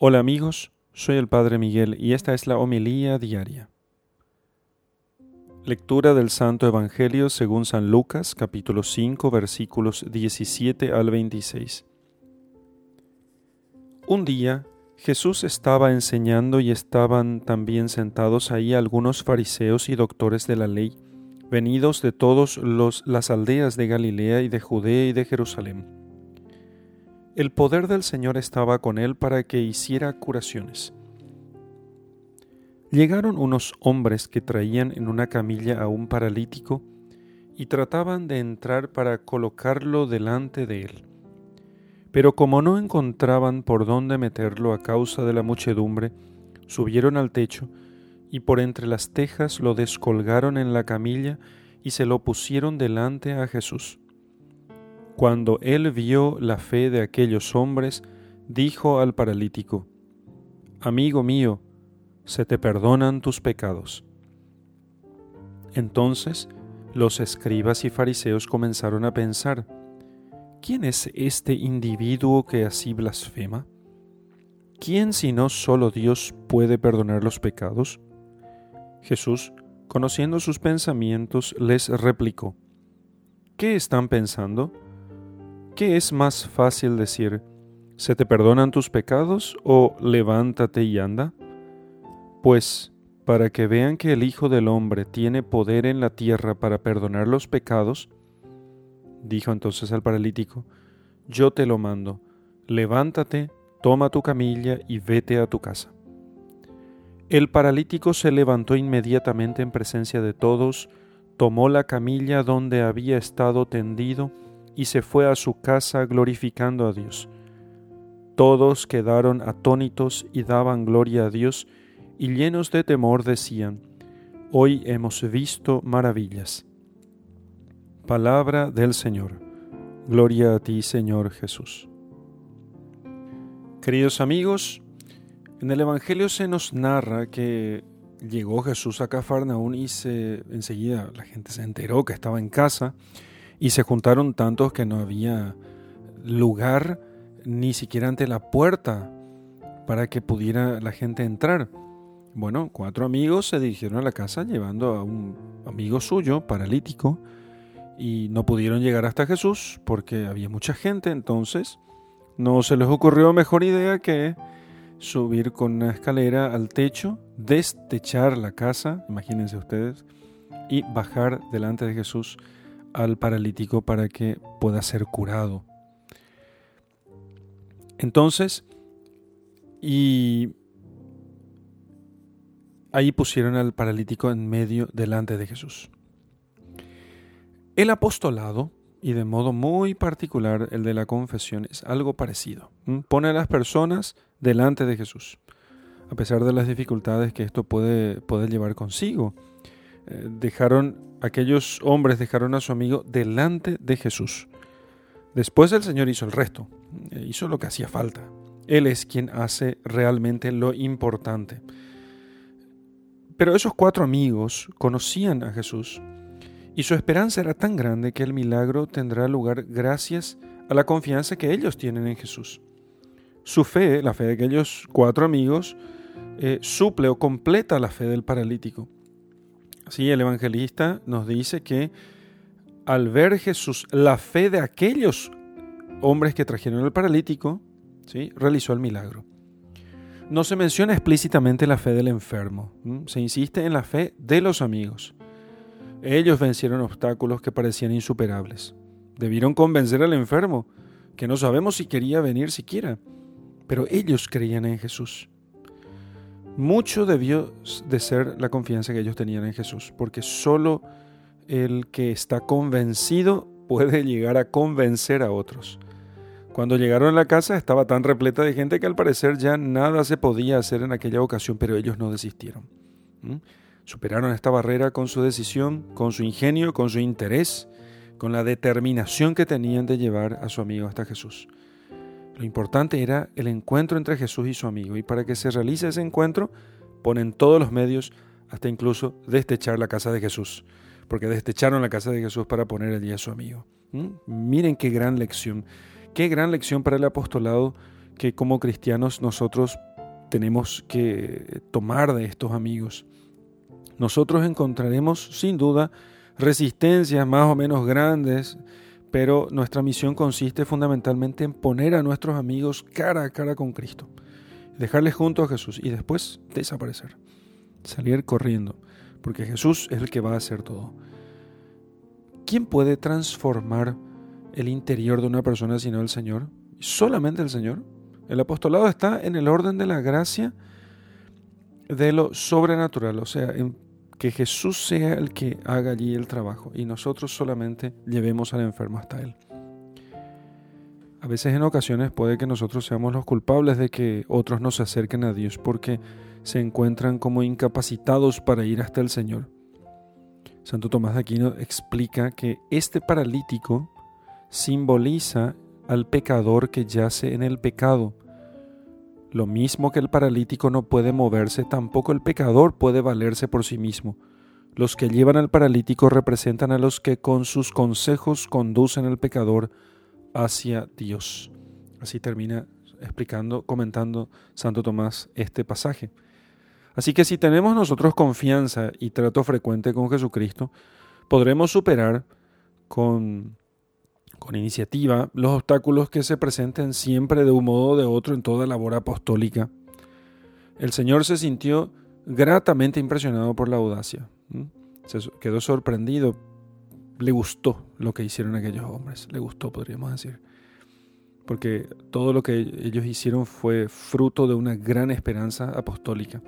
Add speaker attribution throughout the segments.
Speaker 1: Hola amigos, soy el Padre Miguel y esta es la homilía diaria. Lectura del Santo Evangelio según San Lucas capítulo 5 versículos 17 al 26. Un día Jesús estaba enseñando y estaban también sentados ahí algunos fariseos y doctores de la ley, venidos de todas las aldeas de Galilea y de Judea y de Jerusalén el poder del Señor estaba con él para que hiciera curaciones. Llegaron unos hombres que traían en una camilla a un paralítico y trataban de entrar para colocarlo delante de él. Pero como no encontraban por dónde meterlo a causa de la muchedumbre, subieron al techo y por entre las tejas lo descolgaron en la camilla y se lo pusieron delante a Jesús. Cuando él vio la fe de aquellos hombres, dijo al paralítico, Amigo mío, se te perdonan tus pecados. Entonces los escribas y fariseos comenzaron a pensar, ¿quién es este individuo que así blasfema? ¿Quién sino solo Dios puede perdonar los pecados? Jesús, conociendo sus pensamientos, les replicó, ¿qué están pensando? ¿Qué es más fácil decir, ¿se te perdonan tus pecados o levántate y anda? Pues, para que vean que el Hijo del Hombre tiene poder en la tierra para perdonar los pecados, dijo entonces al paralítico, yo te lo mando, levántate, toma tu camilla y vete a tu casa. El paralítico se levantó inmediatamente en presencia de todos, tomó la camilla donde había estado tendido, y se fue a su casa glorificando a Dios. Todos quedaron atónitos y daban gloria a Dios, y llenos de temor decían, Hoy hemos visto maravillas. Palabra del Señor. Gloria a ti, Señor Jesús. Queridos amigos, en el Evangelio se nos narra que llegó Jesús a Cafarnaún y se, enseguida la gente se enteró que estaba en casa y se juntaron tantos que no había lugar ni siquiera ante la puerta para que pudiera la gente entrar. Bueno, cuatro amigos se dirigieron a la casa llevando a un amigo suyo paralítico y no pudieron llegar hasta Jesús porque había mucha gente, entonces no se les ocurrió mejor idea que subir con una escalera al techo, destechar la casa, imagínense ustedes, y bajar delante de Jesús al paralítico para que pueda ser curado. Entonces, y ahí pusieron al paralítico en medio delante de Jesús. El apostolado, y de modo muy particular el de la confesión, es algo parecido. Pone a las personas delante de Jesús, a pesar de las dificultades que esto puede, puede llevar consigo. Eh, dejaron, aquellos hombres dejaron a su amigo delante de Jesús. Después el Señor hizo el resto, eh, hizo lo que hacía falta. Él es quien hace realmente lo importante. Pero esos cuatro amigos conocían a Jesús y su esperanza era tan grande que el milagro tendrá lugar gracias a la confianza que ellos tienen en Jesús. Su fe, la fe de aquellos cuatro amigos, eh, suple o completa la fe del paralítico. Sí, el evangelista nos dice que al ver Jesús la fe de aquellos hombres que trajeron al paralítico, ¿sí? realizó el milagro. No se menciona explícitamente la fe del enfermo, se insiste en la fe de los amigos. Ellos vencieron obstáculos que parecían insuperables. Debieron convencer al enfermo, que no sabemos si quería venir siquiera, pero ellos creían en Jesús. Mucho debió de ser la confianza que ellos tenían en Jesús, porque solo el que está convencido puede llegar a convencer a otros. Cuando llegaron a la casa estaba tan repleta de gente que al parecer ya nada se podía hacer en aquella ocasión, pero ellos no desistieron. Superaron esta barrera con su decisión, con su ingenio, con su interés, con la determinación que tenían de llevar a su amigo hasta Jesús. Lo importante era el encuentro entre Jesús y su amigo, y para que se realice ese encuentro, ponen todos los medios, hasta incluso destechar la casa de Jesús, porque destecharon la casa de Jesús para poner allí a su amigo. ¿Mm? Miren qué gran lección, qué gran lección para el apostolado que como cristianos nosotros tenemos que tomar de estos amigos. Nosotros encontraremos sin duda resistencias más o menos grandes, pero nuestra misión consiste fundamentalmente en poner a nuestros amigos cara a cara con Cristo, dejarles junto a Jesús y después desaparecer, salir corriendo, porque Jesús es el que va a hacer todo. ¿Quién puede transformar el interior de una persona sino el Señor? Solamente el Señor. El apostolado está en el orden de la gracia de lo sobrenatural, o sea, en que Jesús sea el que haga allí el trabajo y nosotros solamente llevemos al enfermo hasta Él. A veces en ocasiones puede que nosotros seamos los culpables de que otros no se acerquen a Dios porque se encuentran como incapacitados para ir hasta el Señor. Santo Tomás de Aquino explica que este paralítico simboliza al pecador que yace en el pecado lo mismo que el paralítico no puede moverse, tampoco el pecador puede valerse por sí mismo. Los que llevan al paralítico representan a los que con sus consejos conducen al pecador hacia Dios. Así termina explicando, comentando Santo Tomás este pasaje. Así que si tenemos nosotros confianza y trato frecuente con Jesucristo, podremos superar con con iniciativa los obstáculos que se presenten siempre de un modo o de otro en toda labor apostólica. El Señor se sintió gratamente impresionado por la audacia. Se quedó sorprendido. Le gustó lo que hicieron aquellos hombres. Le gustó, podríamos decir. Porque todo lo que ellos hicieron fue fruto de una gran esperanza apostólica.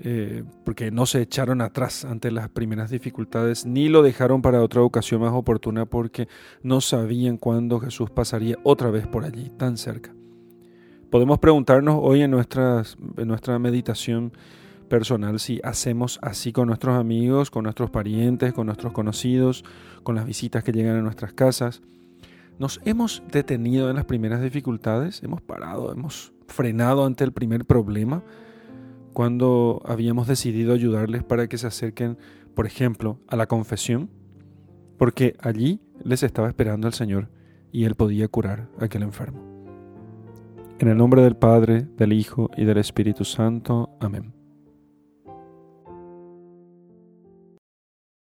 Speaker 1: Eh, porque no se echaron atrás ante las primeras dificultades, ni lo dejaron para otra ocasión más oportuna porque no sabían cuándo Jesús pasaría otra vez por allí, tan cerca. Podemos preguntarnos hoy en, nuestra meditación personal si hacemos así con nuestros amigos, con nuestros parientes, con nuestros conocidos, con las visitas que llegan a nuestras casas. ¿Nos hemos detenido en las primeras dificultades? ¿Hemos parado? ¿Hemos frenado ante el primer problema? Cuando habíamos decidido ayudarles para que se acerquen, por ejemplo, a la confesión, porque allí les estaba esperando el Señor y Él podía curar a aquel enfermo. En el nombre del Padre, del Hijo y del Espíritu Santo. Amén.